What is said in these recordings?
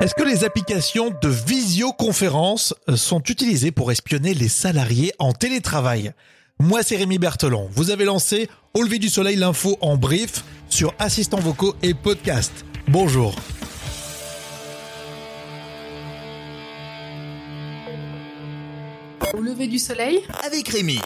Est-ce que les applications de visioconférence sont utilisées pour espionner les salariés en télétravail? Moi, c'est Rémi Berthelon. Vous avez lancé Au lever du soleil l'info en brief sur assistants vocaux et podcast. Bonjour. Au lever du soleil? Avec Rémi.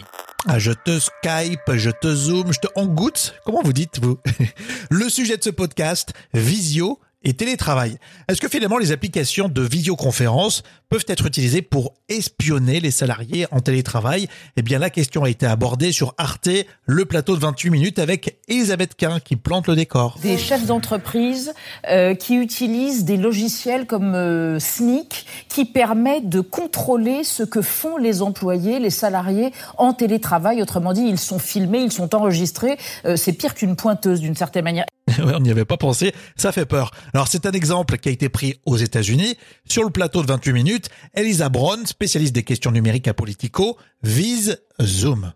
Ah, je te Skype, je te Zoom, je te engoutte. Comment vous dites, vous Le sujet de ce podcast, visio et télétravail. Est-ce que finalement les applications de visioconférence peuvent être utilisées pour espionner les salariés en télétravail? Eh bien la question a été abordée sur Arte, le plateau de 28 minutes avec Elisabeth Quint qui plante le décor. Des chefs d'entreprise euh, qui utilisent des logiciels comme euh, Sneak qui permettent de contrôler ce que font les employés, les salariés en télétravail. Autrement dit, ils sont filmés, ils sont enregistrés. Euh, c'est pire qu'une pointeuse d'une certaine manière. on n'y avait pas pensé, ça fait peur. Alors c'est un exemple qui a été pris aux États-Unis. Sur le plateau de 28 minutes, Elisa Brown, spécialiste des questions numériques à Politico, vise Zoom.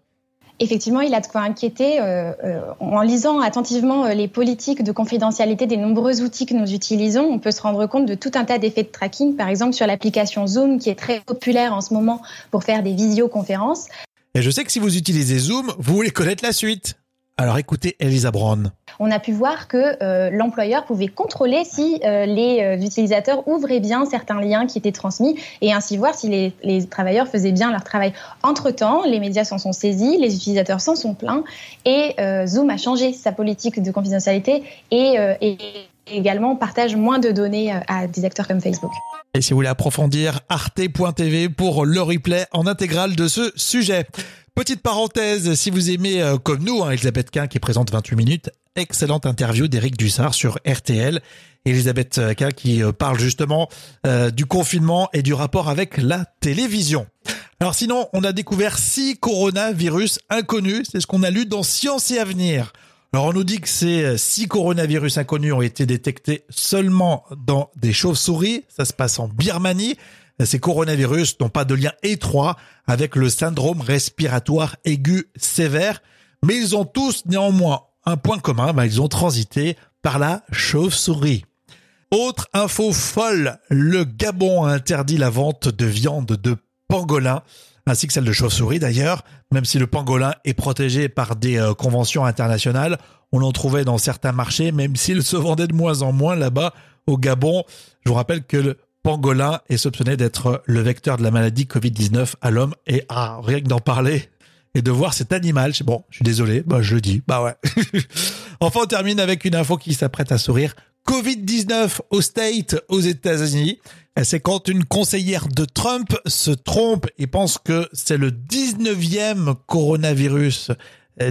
Effectivement, il a de quoi inquiéter. Euh, euh, en lisant attentivement euh, les politiques de confidentialité des nombreux outils que nous utilisons, on peut se rendre compte de tout un tas d'effets de tracking, par exemple sur l'application Zoom, qui est très populaire en ce moment pour faire des visioconférences. Et je sais que si vous utilisez Zoom, vous voulez connaître la suite. Alors écoutez Elisa Brown. On a pu voir que euh, l'employeur pouvait contrôler si euh, les euh, utilisateurs ouvraient bien certains liens qui étaient transmis et ainsi voir si les, travailleurs faisaient bien leur travail. Entre-temps, les médias s'en sont saisis, les utilisateurs s'en sont plaints et Zoom a changé sa politique de confidentialité et, également partage moins de données à des acteurs comme Facebook. Et si vous voulez approfondir, arte.tv pour le replay en intégrale de ce sujet. Petite parenthèse, si vous aimez comme nous, hein, Elisabeth Quint qui présente 28 minutes, excellente interview d'Éric Dussard sur RTL. Elisabeth euh, Quint qui euh, parle justement du confinement et du rapport avec la télévision. Alors sinon, on a découvert six coronavirus inconnus, c'est ce qu'on a lu dans Science et Avenir. Alors on nous dit que ces six coronavirus inconnus ont été détectés seulement dans des chauves-souris, ça se passe en Birmanie ces coronavirus n'ont pas de lien étroit avec le syndrome respiratoire aigu sévère, mais ils ont tous néanmoins un point commun, bah, ils ont transité par la chauve-souris. Autre info folle, le Gabon a interdit la vente de viande de pangolin, ainsi que celle de chauve-souris d'ailleurs, même si le pangolin est protégé par des euh, conventions internationales, on en trouvait dans certains marchés, même s'il se vendait de moins en moins là-bas au Gabon. Je vous rappelle que le pangolin est soupçonné d'être le vecteur de la maladie Covid-19 à l'homme. Et ah, rien que d'en parler et de voir cet animal, bon, je suis désolé, bah je le dis, bah ouais. enfin, on termine avec une info qui s'apprête à sourire. Covid-19 au State, aux États-Unis. C'est quand une conseillère de Trump se trompe et pense que c'est le 19e coronavirus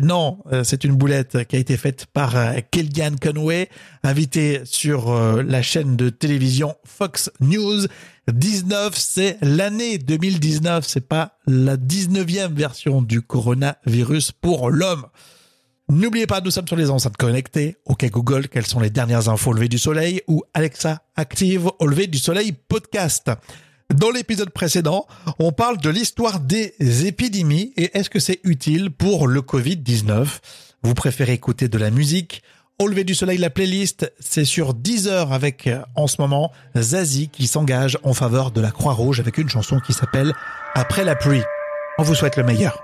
non, euh, c'est une boulette qui a été faite par euh, Kellyanne Conway, invitée sur la chaîne de télévision Fox News. 19, c'est l'année 2019, c'est pas la 19e version du coronavirus pour l'homme. N'oubliez pas, nous sommes sur les enceintes connectées. OK Google, quelles sont les dernières infos au lever du soleil? Ou Alexa active au lever du soleil podcast. Dans l'épisode précédent, on parle de l'histoire des épidémies et est-ce que c'est utile pour le Covid-19 Vous préférez écouter de la musique Au lever du soleil, la playlist, c'est sur 10 heures avec en ce moment Zazie qui s'engage en faveur de la Croix-Rouge avec une chanson qui s'appelle Après la pluie. On vous souhaite le meilleur.